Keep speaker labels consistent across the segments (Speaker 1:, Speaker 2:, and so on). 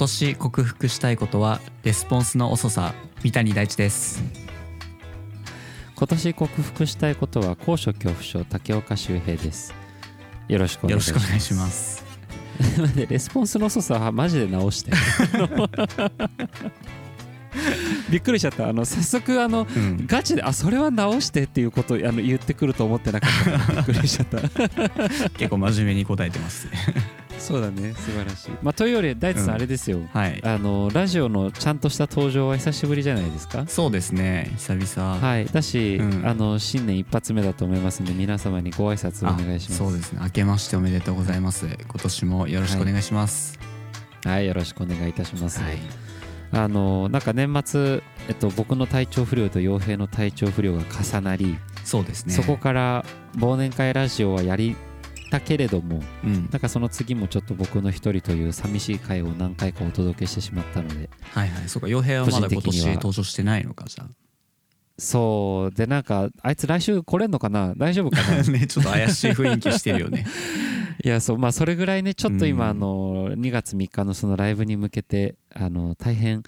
Speaker 1: 年克服したいことはレスポンスの遅さ三谷大地です。
Speaker 2: 今年克服したいことは高所恐怖症竹岡修平です。よろしくお願いします。レスポンスの遅さはマジで直して。びっくりしちゃった。あの早速あの
Speaker 1: うん。
Speaker 2: ガチであそれは直してっていうことをあの言ってくると思ってなかったびっくりしちゃった。
Speaker 1: 結構真面目に答えてます
Speaker 2: そうだね。素晴らしい、まあ、というより大地さん、
Speaker 1: うん
Speaker 2: あれですよ。
Speaker 1: はい。
Speaker 2: あのラジオのちゃんとした登場は久しぶりじゃないですか？
Speaker 1: そうですね。久々。
Speaker 2: はい。だし、
Speaker 1: うん。
Speaker 2: あの新年一発目だと思いますので皆様にご挨拶をお願いします。
Speaker 1: そうですね。明けましておめでとうございます。今年もよろしくお願いします。
Speaker 2: はい。よろしくお願いいたします、
Speaker 1: はい。
Speaker 2: あのなんか年末、えっと、僕の体調不良と傭兵の体調不良が重なり、
Speaker 1: そうですね。
Speaker 2: そこから忘年会ラジオはやりたけれども
Speaker 1: うん。
Speaker 2: なんかその次もちょっと僕の一人という寂しい回を何回かお届けしてしまったので。
Speaker 1: はいはい。そうか傭兵はまだ今
Speaker 2: 個人的には
Speaker 1: 年登場してないのかじゃ
Speaker 2: そうでなんかあいつ来週来れんのかな？大丈夫かな？
Speaker 1: あ ねちょっと怪しい雰囲気してるよね。
Speaker 2: いやそうまあそれぐらいねちょっと今、
Speaker 1: うん。
Speaker 2: あの2月3日のそのライブに向けてあの大変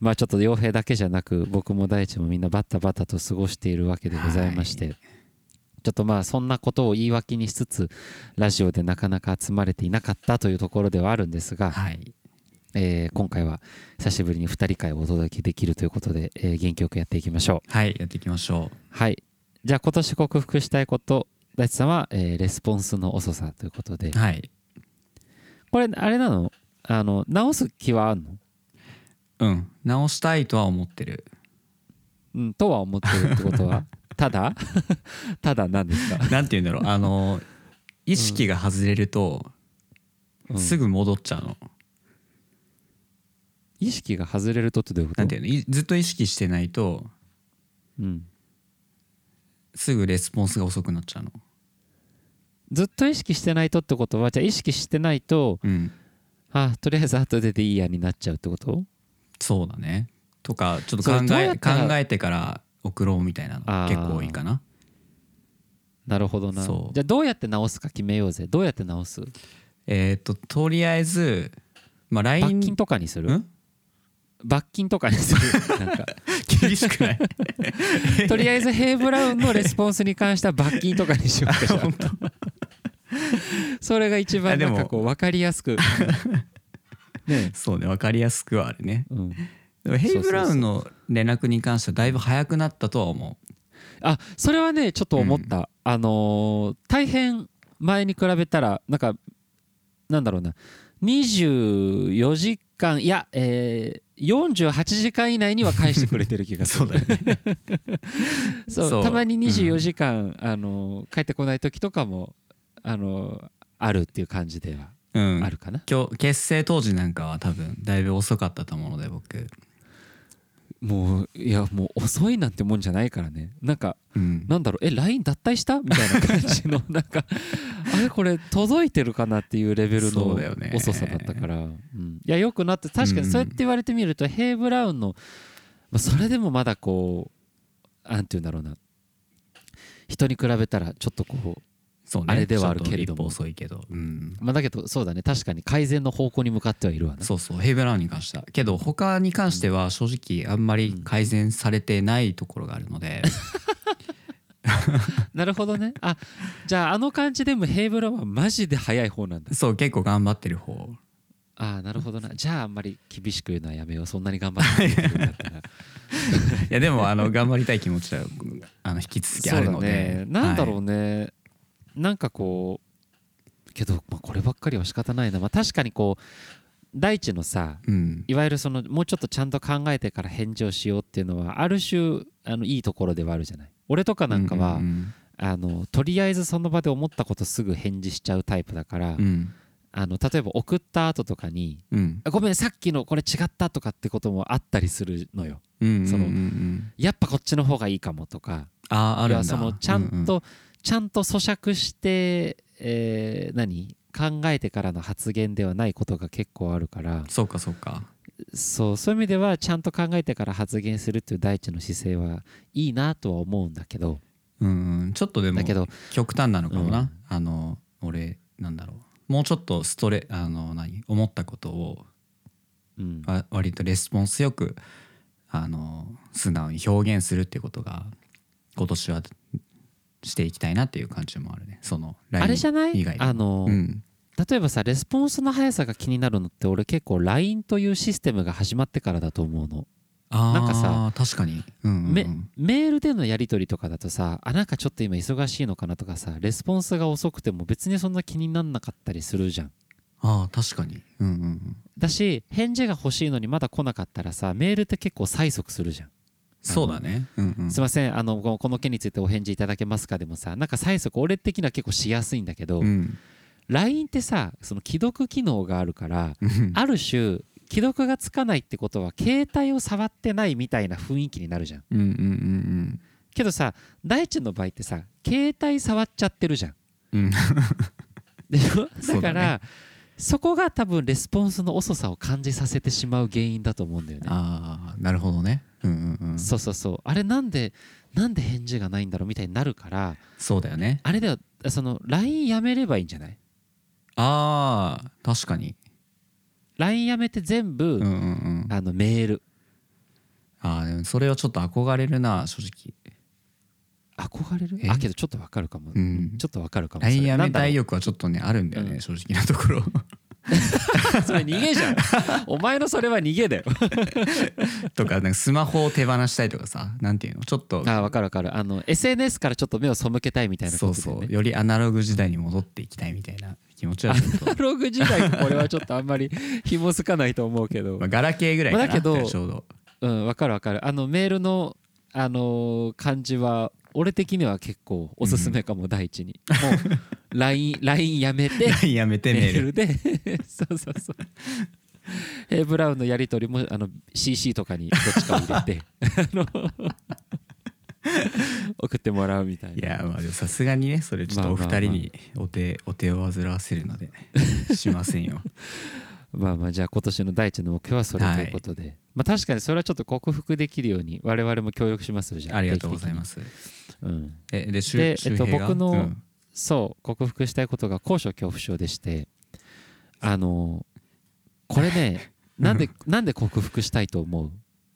Speaker 2: まあちょっと傭兵だけじゃなく僕も大地もみんなバタバタと過ごしているわけでございまして、ちょっとまあそんなことを言い訳にしつつラジオでなかなか集まれていなかったというところではあるんですが、
Speaker 1: はい。
Speaker 2: えー今回は久しぶりに2人会をお届けできるということで、えー元気よくやっていきましょう。
Speaker 1: はいやっていきましょ
Speaker 2: はい。じゃあ今年克服したいこと大地さんは、えーレスポンスの遅さということで。
Speaker 1: うはい。
Speaker 2: これあれなの？あの直す気はあんの？
Speaker 1: うん。直したいとは思ってる。
Speaker 2: うんとは思ってるってことは？ただ？ただ何ですか、
Speaker 1: なんて言うんだろう。あの意識が外れると
Speaker 2: うん。
Speaker 1: すぐ戻っちゃうの、
Speaker 2: 意識が外れるとってどういうこと？
Speaker 1: なんていうの？いずっと意識してないと
Speaker 2: うん、
Speaker 1: すぐレスポンスが遅くなっちゃうの。
Speaker 2: ずっと意識してないとってことはじゃあ意識してないと
Speaker 1: うん。
Speaker 2: あとりあえず後ででいいやになっちゃうってこと？
Speaker 1: そうだね。とかちょっと
Speaker 2: それ
Speaker 1: 考え
Speaker 2: どうやったら
Speaker 1: 考えてから送ろうみたいなの
Speaker 2: あー。
Speaker 1: 結構多いかな。
Speaker 2: なるほどな。
Speaker 1: そう。
Speaker 2: じゃあどうやって直すか決めようぜ。どうやって直す？
Speaker 1: えっ、ととりあえずまあ
Speaker 2: 罰
Speaker 1: LINE
Speaker 2: 金とかにする？
Speaker 1: ん？
Speaker 2: 罰金とかにする？なんか。
Speaker 1: 厳しくない？
Speaker 2: とりあえずヘイブラウンのレスポンスに関しては罰金とかにしようか。じゃあそれが一番
Speaker 1: あでも
Speaker 2: なんかこう分かりやすく。ね。
Speaker 1: そうね分かりやすくはあるね。
Speaker 2: うん、
Speaker 1: でもヘイブラウンの連絡に関してはだいぶ早くなったとは思
Speaker 2: あそれはねちょっと思った、あのー大変前に比べたらなんかなんだろうな。24時間いやえー、48時間以内には返してくれてる気がする。
Speaker 1: そうだよね。
Speaker 2: そうたまに24
Speaker 1: うん。
Speaker 2: 時間、あの帰ってこない時とかもあのあるっていう感じでは
Speaker 1: うん。
Speaker 2: あるかな、
Speaker 1: 今日結成当時なんかは多分だいぶ遅かったと思うので僕
Speaker 2: もういやもう遅いなんてもんじゃないからね。なんか
Speaker 1: うん。
Speaker 2: なんだろうえ LINE 脱退した？みたいな感じの なんかあれこれ届いてるかなっていうレベルの遅さだったから、うん。いやよくなって確かにそうやって言われてみると、ヘイブラウンの、まあ、それでもまだこうなんて言うんだろうな。人に比べたらちょっとこう
Speaker 1: そうね。
Speaker 2: あれではあるけれども。
Speaker 1: 遅いけど。うん。
Speaker 2: まあ、だけどそうだね。確かに改善の方向に向かってはいるわな。
Speaker 1: そうそう。ヘイブラウンに関して。はけど他に関しては正直あんまり改善されてないところがあるので、
Speaker 2: なるほどね。あじゃああの感じでもヘイブラウンはマジで早い方なんだ。
Speaker 1: そう結構頑張ってる方。
Speaker 2: ああなるほどな。じゃああんまり厳しく言うのはやめよう。そんなに頑張ってくれてるんだったら
Speaker 1: いやでもあの頑張りたい気持ちはあの引き続きあるの
Speaker 2: そうだ
Speaker 1: で
Speaker 2: ね。なんだろ
Speaker 1: は
Speaker 2: うね、なんかこうけど、まあ、こればっかりは仕方ないな、まあ、確かにこう大地のさ
Speaker 1: いうん。
Speaker 2: いわゆるそのもうちょっとちゃんと考えてから返事をしようっていうのはある種あのいいところではあるじゃない。俺とかなんかは、
Speaker 1: うんうん
Speaker 2: あのとりあえずその場で思ったことすぐ返事しちゃうタイプだから、
Speaker 1: うん。
Speaker 2: あの例えば送った後とかに
Speaker 1: うん「
Speaker 2: あごめんさっきのこれ違った」とかってこともあったりするのよ。
Speaker 1: うん
Speaker 2: その
Speaker 1: うんうんうん。
Speaker 2: やっぱこっちの方がいいかもとか。
Speaker 1: あーあるんだ。
Speaker 2: そのちゃんと、
Speaker 1: うう
Speaker 2: ちゃんと咀嚼して、えー何？考えてからの発言ではないことが結構あるから。
Speaker 1: そうかそうか。
Speaker 2: そうそういう意味ではちゃんと考えてから発言するっていう大地の姿勢はいいなとは思うんだけど。
Speaker 1: うんうん。ちょっとでも
Speaker 2: だけど
Speaker 1: 極端なのかもな、
Speaker 2: うん。
Speaker 1: あの俺なんだろう。もうちょっとストレあの何？思ったことを
Speaker 2: うん。
Speaker 1: わ割とレスポンスよくあの素直に表現するっていうことが今年はしていきたいなっていう感じもあるね。その
Speaker 2: あれじゃない？あの、
Speaker 1: うん。
Speaker 2: 例えばさレスポンスの速さが気になるのって俺結構 LINE というシステムが始まってからだと思うの、なんかさ
Speaker 1: 確かに、うんうん
Speaker 2: メールでのやり取りとかだとさあなんかちょっと今忙しいのかなとかさレスポンスが遅くても別にそんな気になんなかったりするじゃん。
Speaker 1: ああ確かに。うんうんうん。
Speaker 2: だし返事が欲しいのにまだ来なかったらさメールって結構催促するじゃん
Speaker 1: そうだね。うんうん。
Speaker 2: すいません。あのここの件についてお返事いただけますかでもさなんか催促俺的には結構しやすいんだけど、
Speaker 1: うん。
Speaker 2: LINE ってさその既読機能があるから
Speaker 1: うん。
Speaker 2: ある種既読がつかないってことは携帯を触ってないみたいな雰囲気になるじゃん。
Speaker 1: うんうんうん
Speaker 2: けどさ大地の場合ってさ携帯触っちゃってるじゃん。
Speaker 1: うん。うん
Speaker 2: で
Speaker 1: だ
Speaker 2: からそこが多分レスポンスの遅さを感じさせてしまう原因だと思うんだよね。
Speaker 1: ああなるほどねうんうんうん。
Speaker 2: そうそうそう。あれなんでなんで返事がないんだろうみたいになるから
Speaker 1: そうだよね。
Speaker 2: あれではその LINE やめればいいんじゃない？
Speaker 1: ああ確かに。
Speaker 2: LINE やめて全部、
Speaker 1: うんうんうん。
Speaker 2: あのメール。
Speaker 1: ああでもそれはちょっと憧れるな正直。
Speaker 2: 憧れる？
Speaker 1: え？
Speaker 2: あけどちょっとわかるかも、
Speaker 1: うん。
Speaker 2: ちょっとわかるかも。
Speaker 1: LINE やめたい
Speaker 2: よ
Speaker 1: 欲はちょっとねあるんだよね、
Speaker 2: うん。
Speaker 1: 正直なところ
Speaker 2: それ逃げじゃん。お前のそれは逃げだよ。
Speaker 1: とかなんかスマホを手放したいとかさなんていうの？ちょっと
Speaker 2: あわかるわかる。あの SNS からちょっと目を背けたいみたいなこ
Speaker 1: そう
Speaker 2: とだよね。
Speaker 1: そうよりアナログ時代に戻っていきたいみたいな気持ちは
Speaker 2: アナログ時代これはちょっとあんまり紐づかないと思うけど。
Speaker 1: まあ、ガラケーぐらいかな、
Speaker 2: まあだけど
Speaker 1: ちょうど。
Speaker 2: うんわかるわかる。あのメールのあのー感じは俺的には結構おすすめかも、第一に。もう LINE, LINE やめて
Speaker 1: LINE やめて
Speaker 2: メ
Speaker 1: メール。
Speaker 2: ールで。そうそうそう。ヘイブラウンのやり取りもあの CC とかにどっちかを入れて あの送ってもらうみたいな。
Speaker 1: いやまあでもさすがにねそれちょっとお二人にお手お手を煩わせるのでしませんよ。
Speaker 2: まあまあじゃあ今年の第一の目標はそれということで、まあ確かにそれはちょっと克服できるように我々も協力しますよじゃあ。
Speaker 1: ありがとうございます
Speaker 2: す、うん、
Speaker 1: えで周
Speaker 2: でえっと僕の
Speaker 1: うん。
Speaker 2: そう克服したいことが高所恐怖症でしてあのこれね なんでなんで克服したいと思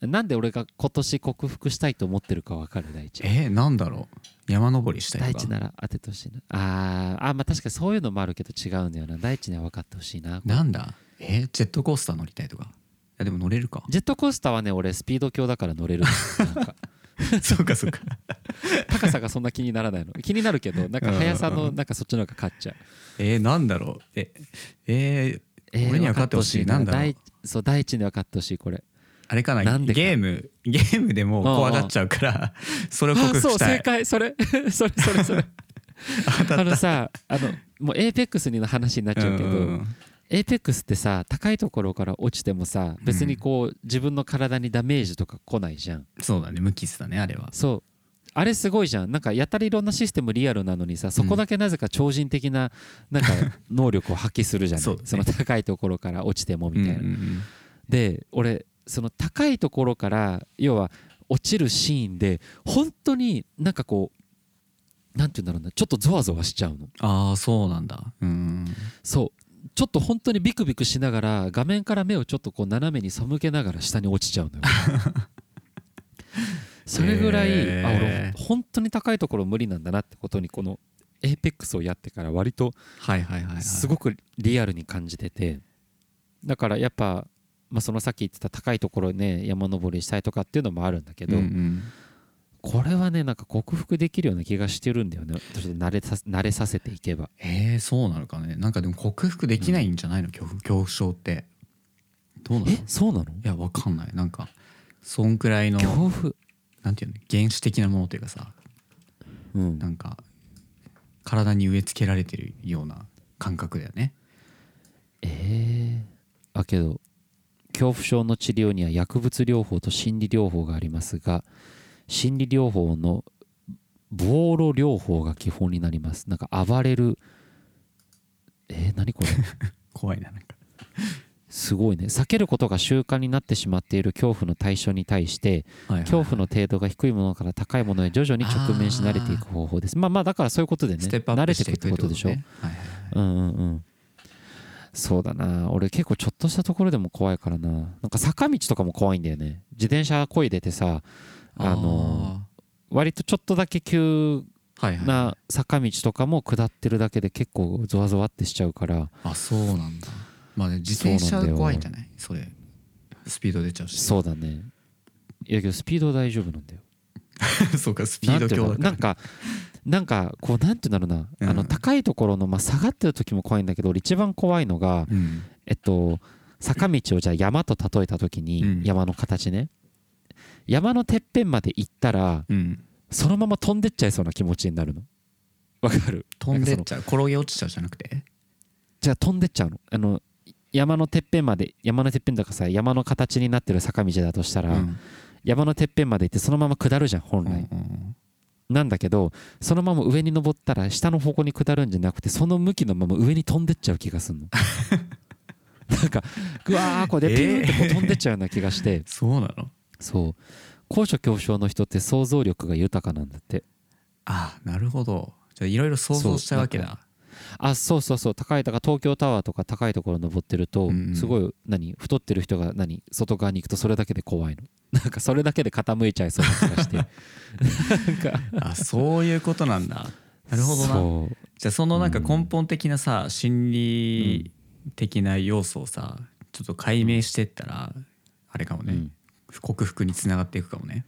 Speaker 2: う？なんで俺が今年克服したいと思ってるか分かる第一
Speaker 1: えなんだろう？山登りしたい
Speaker 2: 第
Speaker 1: とか？
Speaker 2: 一なら当ててほしいな。あーあまあ確かにそういうのもあるけど違うんだよな。第一には分かってほしいな。
Speaker 1: なんだ？えジェットコースター乗りたいとか？いやでも乗れるか。
Speaker 2: ジェットコースターはね俺スピード強だから乗れる
Speaker 1: そうかそうか
Speaker 2: 高さがそんな気にならないの。気になるけどなんか速さのなんかそっちの方が勝っちゃう。
Speaker 1: えー、なんだろう。ええー
Speaker 2: えー
Speaker 1: 俺には勝ってほしい。
Speaker 2: 分か
Speaker 1: な。んだろう。
Speaker 2: 第そう第一には勝ってほしいこれ。
Speaker 1: あれかな
Speaker 2: なんでか。
Speaker 1: ゲームゲームでもう怖がっちゃうからそれを克服したい。
Speaker 2: 解。それ それそれそれ。あのさあのもうエーペックスにの話になっちゃうけど、
Speaker 1: んんん。
Speaker 2: エーペックスってさ高いところから落ちてもさ別にこう、自分の体にダメージとか来ないじゃん。
Speaker 1: そうだね。無機質だねあれは。
Speaker 2: そうあれすごいじゃん。なんかやたらいろんなシステムリアルなのにさそこだけなぜか超人的ななんか能力を発揮するじゃない？
Speaker 1: そうだね。
Speaker 2: その高いところから落ちてもみたいな、
Speaker 1: うんうんうん。
Speaker 2: で俺その高いところから要は落ちるシーンで本当になんかこうなんて言うんだろうなちょっとゾワゾワしちゃうの。
Speaker 1: ああそうなんだ。うん。
Speaker 2: そう。ちょっと本当にビクビクしながら画面から目をちょっとこう斜めに背けながら下に落ちちゃうのよ それぐらい、
Speaker 1: へー。
Speaker 2: あ俺本当に高いところ無理なんだなってことにこのエーペックスをやってから割と
Speaker 1: はいはいはいはい。
Speaker 2: すごくリアルに感じててだからやっぱ、まあ、そのさっき言ってた高いところね山登りしたいとかっていうのもあるんだけど、
Speaker 1: うんうん。
Speaker 2: これはねなんか克服できるような気がしてるんだよね。慣れさ慣れさせていけば。
Speaker 1: えー、そうなのかね。なんかでも克服できないんじゃないの？恐怖恐怖症って。どうなの？い
Speaker 2: え？そうなの？
Speaker 1: やわかんない。なんかそんくらいの
Speaker 2: 恐怖
Speaker 1: なんていうの原始的なものというかさ
Speaker 2: うん。
Speaker 1: なんか体に植え付けられてるような感覚だよね。
Speaker 2: えー、あけど恐怖症の治療には薬物療法と心理療法がありますが心理療法の暴露療法が基本になります。なんか暴れる。えー、何これ
Speaker 1: 怖いななんか
Speaker 2: すごいね。避けることが習慣になってしまっている恐怖の対象に対して
Speaker 1: はいはい。
Speaker 2: 恐怖の程度が低いものから高いものへ徐々に直面し慣れていく方法です。まあまあだからそういうことでね。慣れていく
Speaker 1: って
Speaker 2: ことでしょ？
Speaker 1: ね。はいはいはい。
Speaker 2: うんうんうん。そうだな。俺結構ちょっとしたところでも怖いからな。なんか坂道とかも怖いんだよね。自転車こいでてさあの割とちょっとだけ急な坂道とかも下ってるだけで結構ゾワゾワってしちゃうから。
Speaker 1: あそうなんだまあね自転車怖いんじゃない？それ。スピード出ちゃうし。
Speaker 2: そうだね。いやけどスピード大丈夫なんだよ。
Speaker 1: そうかスピード強だ
Speaker 2: なんかなんかこうなんて言うんだろうな、あの
Speaker 1: うん
Speaker 2: 高いところの、まあ、下がってる時も怖いんだけど俺一番怖いのが
Speaker 1: うん。
Speaker 2: えっと坂道をじゃあ山と例えた時に、
Speaker 1: うん。
Speaker 2: 山の形ね。山のてっぺんまで行ったら
Speaker 1: うん。
Speaker 2: そのまま飛んでっちゃいそうな気持ちになるの。わかる？
Speaker 1: 飛んでっちゃう？転げ落ちちゃうじゃなくて？
Speaker 2: じゃあ飛んでっちゃうの。あの山のてっぺんまで山のてっぺんとかさ山の形になってる坂道だとしたら、
Speaker 1: うん。
Speaker 2: 山のてっぺんまで行ってそのまま下るじゃん本
Speaker 1: うんう
Speaker 2: 来、
Speaker 1: ん。
Speaker 2: なんだけどそのまま上に登ったら下の方向に下るんじゃなくてその向きのまま上に飛んでっちゃう気がするの。なんかぐわーこうでピューってこう飛んでっちゃうような気がして、
Speaker 1: そうなの？
Speaker 2: そう。高所恐怖症の人って想像力が豊かなんだって。
Speaker 1: あなるほど。じゃあいろいろ想像しちゃうわけだ
Speaker 2: あそうそうそう高いとか東京タワーとか高いところ登ってると、
Speaker 1: うんうん。
Speaker 2: すごい何太ってる人が何外側に行くとそれだけで怖いの。なんかそれだけで傾いちゃいそうな気がして。なんか。
Speaker 1: あそういうことなんだ。なるほどな。じゃあそのなんか根本的なさ心理的な要素をさちょっと解明してったらあれかもね、
Speaker 2: うん。
Speaker 1: 克服につながっていくかもね。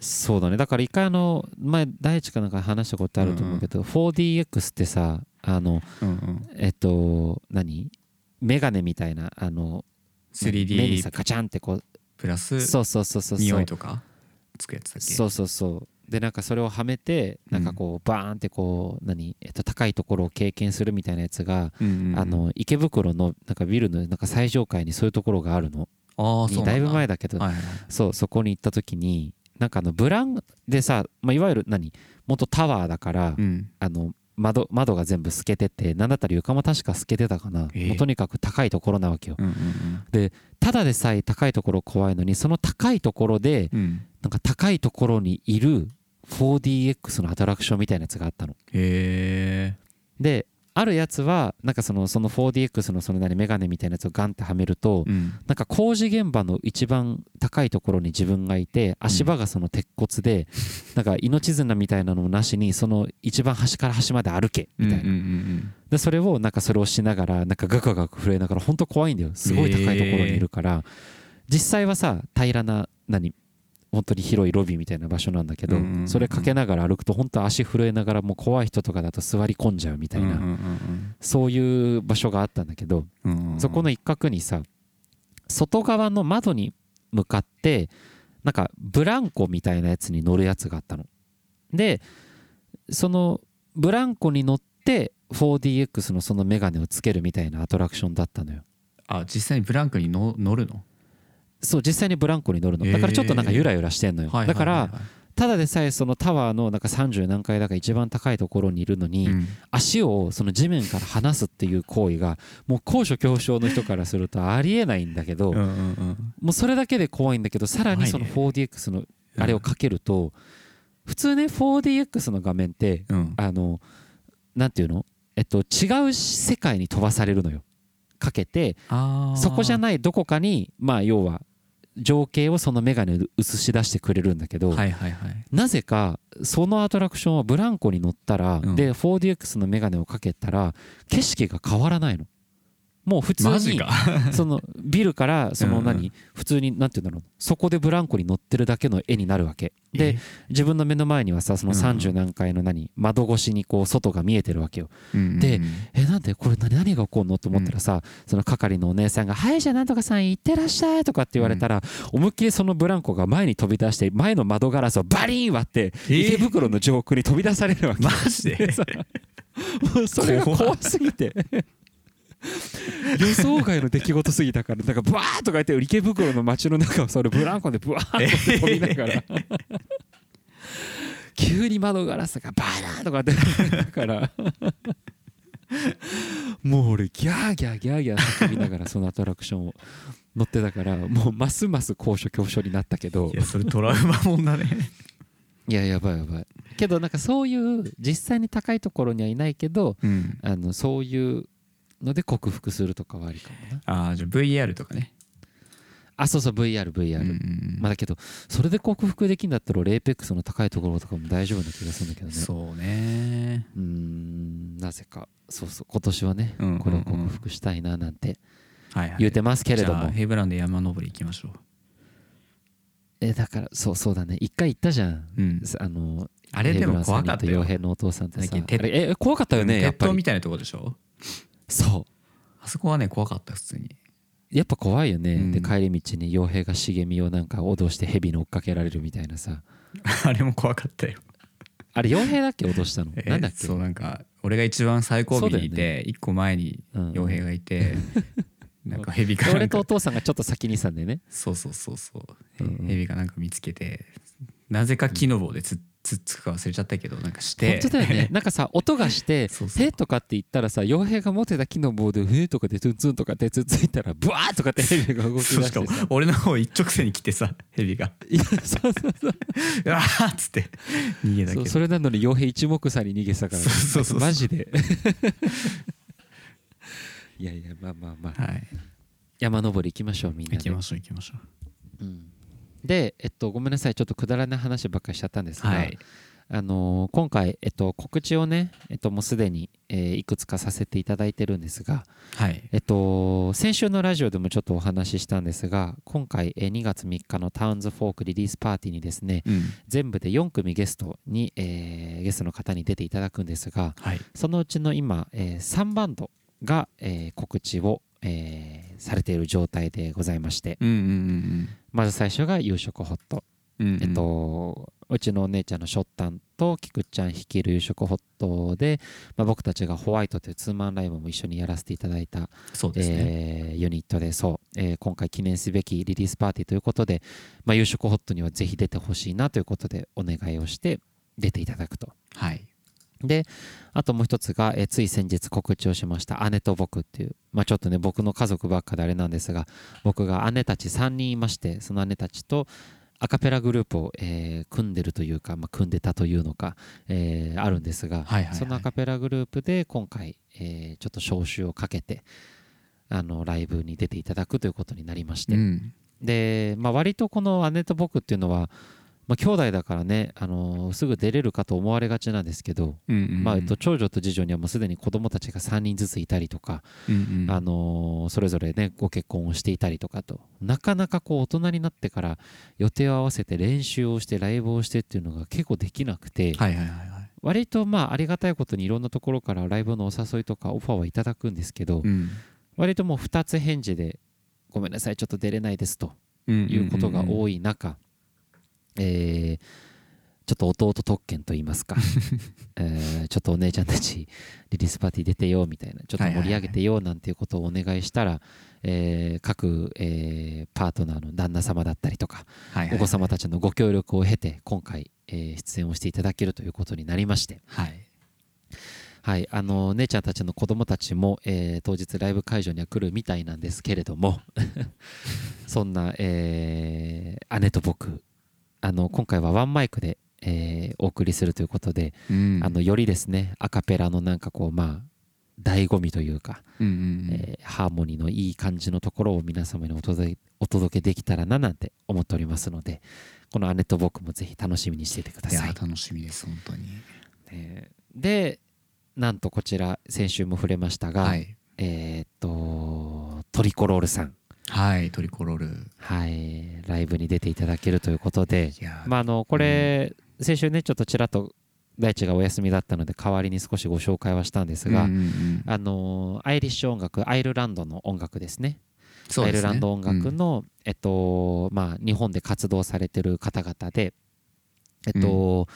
Speaker 2: そうだね。だから一回あの前第一かなんか話したことあると思うけど、4DX ってさあの
Speaker 1: うんうん。
Speaker 2: えっと何？メガネみたいなあの目に
Speaker 1: 3D
Speaker 2: さカチャンってこう
Speaker 1: プラス
Speaker 2: そうそうそうそう
Speaker 1: 匂いとか？つくやつだっけ？
Speaker 2: そうそうそう。でなんかそれをはめてなんかこうバーンってこう何、えっと、高いところを経験するみたいなやつが、あの池袋のなんかビルのなんか最上階にそういうところがあるの。
Speaker 1: ああそう
Speaker 2: だ。いぶ前だけど、
Speaker 1: はいはいはい。
Speaker 2: そうそこに行った時になんかあのブランでさ、まあ、いわゆる何？元タワーだから、
Speaker 1: うん。
Speaker 2: あの窓窓が全部透けててなんだったら床も確か透けてたかな、
Speaker 1: えー。
Speaker 2: もうとにかく高いところなわけよ。
Speaker 1: うんうん
Speaker 2: ただでさえ高いところ怖いのにその高いところで
Speaker 1: うん。うん
Speaker 2: なんか高いところにいる 4DX のアトラクションみたいなやつがあったの。
Speaker 1: へえ
Speaker 2: であるやつはなんかそのその 4DX のその何メガネみたいなやつをガンってはめると、
Speaker 1: うん。
Speaker 2: なんか工事現場の一番高いところに自分がいて足場がその鉄骨で、なんか命綱みたいなのもなしにその一番端から端まで歩けみたいな、
Speaker 1: うんうんうん
Speaker 2: でそれをなんかそれをしながらなんかガクガク震えながら本当怖いんだよ。すごい高いところにいるから、実際はさ平らな何？本当に広いロビーみたいな場所なんだけど、それかけながら歩くと本当足震えながらもう怖い人とかだと座り込んじゃうみたいな、そういう場所があったんだけど、そこの一角にさ外側の窓に向かってなんかブランコみたいなやつに乗るやつがあったの。でそのブランコに乗って 4DX のそのメガネをつけるみたいなアトラクションだったのよ。
Speaker 1: あ実際にブランクにの乗るの？
Speaker 2: そう実際にブランコに乗るの。だからちょっとなんかゆらゆらしてんのよ、
Speaker 1: はい
Speaker 2: だからただでさえそのタワーのなんか30何階だか一番高いところにいるのに、
Speaker 1: うん。
Speaker 2: 足をその地面から離すっていう行為がもう高所恐怖症の人からするとありえないんだけど、もうそれだけで怖いんだけどさらにその
Speaker 1: 怖
Speaker 2: 4DX のあれをかけると、普通ね 4DX の画面って
Speaker 1: うん
Speaker 2: あのなんていうのえっと違う世界に飛ばされるのよかけてそこじゃないどこかにまあ要は情景をそのメガネで映し出してくれるんだけど、
Speaker 1: はいはいはい。
Speaker 2: なぜかそのアトラクションはブランコに乗ったら、
Speaker 1: うん。
Speaker 2: で 4DX のメガネをかけたら景色が変わらないのもう普通に そのビルからその
Speaker 1: うん。
Speaker 2: 何、普通になんていうんだろう。そこでブランコに乗ってるだけの絵になるわけ。で自分の目の前にはさその
Speaker 1: うん。
Speaker 2: 30何階の何？窓越しにこう外が見えてるわけよ。
Speaker 1: え
Speaker 2: でえなんでこれ何何が起こるの？と思ったらさ、その係のお姉さんが「はいじゃあなんとかさん行ってらっしゃい」とかって言われたら、思いっきりそのブランコが前に飛び出して前の窓ガラスをバリーン割って
Speaker 1: え？ー
Speaker 2: 池袋の上空に飛び出されるわけ。
Speaker 1: マジで？
Speaker 2: さもうそれが怖すぎて 予想外の出来事すぎたからなんかブワーッとか言って池袋の街の中をそれブランコでブワーッと飛びながら急に窓ガラスがバーンとかって だからもう俺ギャーギャーギャーギャー叫びながらそのアトラクションを乗ってたからもうますます高所恐怖症になったけど。
Speaker 1: いやそれトラウマもんだね。
Speaker 2: いややばいやばい。けどなんかそういう実際に高いところにはいないけど
Speaker 1: うん。
Speaker 2: あのそういうので克服するとかはありかもな。
Speaker 1: ああじゃあ VR とかね。
Speaker 2: あそうそう VRVR、
Speaker 1: うんうんうん。
Speaker 2: まあだけどそれで克服できんだったら俺エイペックスの高いところとかも大丈夫な気がするんだけどね。
Speaker 1: そうね。
Speaker 2: うーんなぜか。そうそう今年はね、
Speaker 1: うんうんうん。
Speaker 2: これを克服したいななんて言うてますけれども、
Speaker 1: ヘイブランド山登り行きましょ
Speaker 2: えだからそうそうだね。一回行ったじゃん、
Speaker 1: ううん。
Speaker 2: あの
Speaker 1: あれでも怖かったよ。
Speaker 2: え怖かったよねやっ
Speaker 1: 鉄
Speaker 2: ぱり。
Speaker 1: 塔みたいなとこでしょ？
Speaker 2: そ
Speaker 1: あそこはね怖かった普通に。
Speaker 2: うやっぱ怖いよね、
Speaker 1: うん。
Speaker 2: で帰り道に傭兵が茂みをなんか脅して蛇に追っかけられるみたいなさ。
Speaker 1: あれも怖かったよ。
Speaker 2: あれ傭兵だっけ脅したの、
Speaker 1: え
Speaker 2: なんだっけ？
Speaker 1: そうなんか俺が一番最後尾にい
Speaker 2: そうだ
Speaker 1: て一個前に
Speaker 2: うん。
Speaker 1: 傭兵がいて なんか蛇かな
Speaker 2: 俺とお父さんがちょっと先にいたんでね。
Speaker 1: そうそうそうそう。
Speaker 2: うんうん。
Speaker 1: 蛇がなんか見つけてなぜか木の棒でつつっつくか忘れちゃったけどなんかして。
Speaker 2: 本当だよね。なんかさ音がして
Speaker 1: そうそう。
Speaker 2: へとかって言ったらさ傭兵が持ってた木の棒でへとかでツンツンとかってつっついたらブワーとかって蛇が動き出
Speaker 1: そうしかも俺の方一直線に来てさ蛇が。
Speaker 2: いやそうそうそう。
Speaker 1: うわーっつって。逃げたけど
Speaker 2: そうそれなのに傭兵一目散に逃げてたから。
Speaker 1: そうそうそう
Speaker 2: マジで。いやいやまあまあまあ。
Speaker 1: はい。
Speaker 2: 山登り行きましょうみんなで。
Speaker 1: 行きましょう行きましょ
Speaker 2: うんでえっとごめんなさい。ちょっとくだらない話ばっかりしちゃったんですが、
Speaker 1: うはい。
Speaker 2: あのー今回、えっと、告知をね、えっと、もうすでに、えーいくつかさせていただいてるんですが、
Speaker 1: はい。
Speaker 2: えっと、先週のラジオでもちょっとお話ししたんですが今回、えー2月3日のタウンズフォークリリースパーティーにですね
Speaker 1: うん。
Speaker 2: 全部で4組ゲストに、えーゲストの方に出ていただくんですが
Speaker 1: はい。
Speaker 2: そのうちの今、え3バンドが、えー告知を、えーされている状態でございまして。
Speaker 1: うんうん
Speaker 2: まず最初が夕食ホット。
Speaker 1: うんうん。
Speaker 2: えっと、うちのお姉ちゃんのショッタンと菊ちゃん率いる夕食ホットで、まあ、僕たちがホワイトというツーマンライブも一緒にやらせていただいた、
Speaker 1: そうですね。
Speaker 2: えーユニットでそう、えー今回記念すべきリリースパーティーということで、まあ、夕食ホットにはぜひ出てほしいなということでお願いをして出ていただくと。
Speaker 1: はい
Speaker 2: であともう一つが、えーつい先日告知をしました姉と僕っていう、まあ、ちょっとね僕の家族ばっかであれなんですが僕が姉たち3人いましてその姉たちとアカペラグループを、えー組んでるというか、まあ、組んでたというのか、えーあるんですが、
Speaker 1: はいはいはい。
Speaker 2: そのアカペラグループで今回、えーちょっと招集をかけてあのライブに出ていただくということになりまして、
Speaker 1: うん。
Speaker 2: で、まあ、割とこの姉と僕っていうのは、まあ、兄弟だからね、あのーすぐ出れるかと思われがちなんですけど、
Speaker 1: うんうんうん。
Speaker 2: まあえっと、長女と次女にはもうすでに子供たちが3人ずついたりとか、
Speaker 1: うんうん。
Speaker 2: あのーそれぞれねご結婚をしていたりとかとなかなかこう大人になってから予定を合わせて練習をしてライブをしてっていうのが結構できなくて、
Speaker 1: はいはいはいはい。
Speaker 2: 割とまあありがたいことにいろんなところからライブのお誘いとかオファーはいただくんですけど、
Speaker 1: うん。
Speaker 2: 割ともう2つ返事で「ごめんなさいちょっと出れないです」と
Speaker 1: うん
Speaker 2: いうことが
Speaker 1: い
Speaker 2: 多い中、えーちょっと弟特権といいますか、えーちょっとお姉ちゃんたちリリースパーティー出てよみたいなちょっと盛り上げてよなんていうことをお願いしたら、えー各、えーパートナーの旦那様だったりとか、
Speaker 1: はいはい。
Speaker 2: お子様たちのご協力を経て今回、えー出演をしていただけるということになりまして、
Speaker 1: はい。
Speaker 2: はい、あの姉ちゃんたちの子供たちも、えー当日ライブ会場には来るみたいなんですけれども。そんな、えー姉と僕あの今回はワンマイクで、えーお送りするということで、
Speaker 1: うん。
Speaker 2: あのよりですねアカペラのなんかこうまあ醍醐味というか、
Speaker 1: うんうんうん。
Speaker 2: えーハーモニーのいい感じのところを皆様にお届けお届けできたらななんて思っておりますのでこの姉と僕もぜひ楽しみにしていてください。
Speaker 1: 楽しみです本当に。
Speaker 2: ね。でなんとこちら先週も触れましたが、
Speaker 1: はい。
Speaker 2: えーっとトリコロールさん、
Speaker 1: はいトリコロール。
Speaker 2: はい、ライブに出ていただけるということで、まあ、あのこれ、先週ねちょっとちらっと大地がお休みだったので代わりに少しご紹介はしたんですが、
Speaker 1: うんうんうん。
Speaker 2: あのアイリッシュ音楽アイルランドの音楽ですね。
Speaker 1: すね。
Speaker 2: アイルランド音楽の、えっとまあ、日本で活動されてる方々で、えっと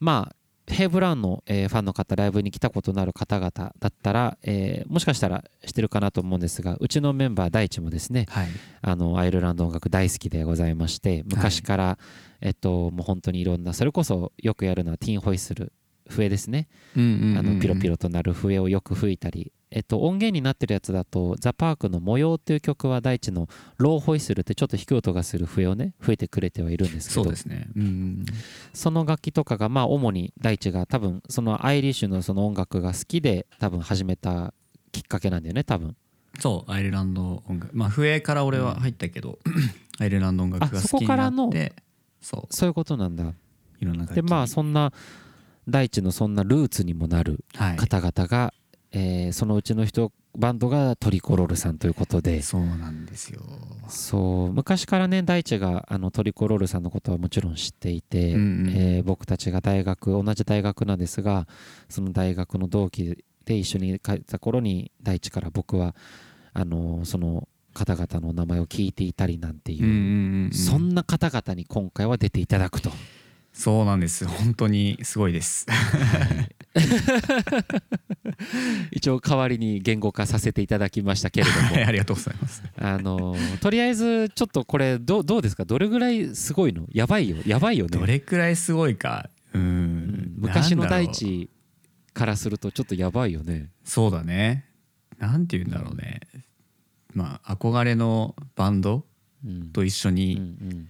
Speaker 2: まあヘイブラウンの、えーファンの方ライブに来たことのある方々だったら、えーもしかしたら知ってるかなと思うんですがうちのメンバー大地もですね
Speaker 1: はい。
Speaker 2: あのアイルランド音楽大好きでございまして昔から、えっと、もう本当にいろんなそれこそよくやるのはティーンホイッスル笛ですね。
Speaker 1: うんうんうんうん。
Speaker 2: あのピロピロとなる笛をよく吹いたり、えっと、音源になってるやつだと「ザ・パークの「模様」っていう曲は大地のローホイッスルってちょっと低い音がする笛をね吹いてくれてはいるんですけど
Speaker 1: そうですね。うん
Speaker 2: その楽器とかがまあ主に大地が多分そのアイリッシュのその音楽が好きで多分始めたきっかけなんだよね多分。
Speaker 1: そうアイルランド音楽。まあ笛から俺は入ったけど、アイルランド音楽が
Speaker 2: あそこ
Speaker 1: 好きにな
Speaker 2: からの？
Speaker 1: ってそう。
Speaker 2: そういうことなんだ。
Speaker 1: いろんな楽器。
Speaker 2: でまあそんな大地のそんなルーツにもなる
Speaker 1: はい。
Speaker 2: 方々が、えーそのうちの人バンドがトリコロールさんということで。
Speaker 1: そうなんですよ。
Speaker 2: そう。昔からね大地があのトリコロールさんのことはもちろん知っていて、
Speaker 1: うんうん。
Speaker 2: えー僕たちが大学同じ大学なんですがその大学の同期で一緒に帰った頃に大地から僕はあのその方々の名前を聞いていたりなんていう、
Speaker 1: うんうんうんうん。
Speaker 2: そんな方々に今回は出ていただくと。
Speaker 1: そうなんです。本当にすごいです。
Speaker 2: 一応代わりに言語化させていただきましたけれども。
Speaker 1: はいありがとうございます。
Speaker 2: あのとりあえずちょっとこれどうどうですか？どれぐらいすごいの？やばいよ。やばいよね。
Speaker 1: どれくらいすごいか？う
Speaker 2: うん。
Speaker 1: ん
Speaker 2: 昔の大地からするとちょっとやばいよね。
Speaker 1: そうだね。なんて言うんだろうね。まあ憧れのバンド
Speaker 2: うん。うん
Speaker 1: と一緒に
Speaker 2: うん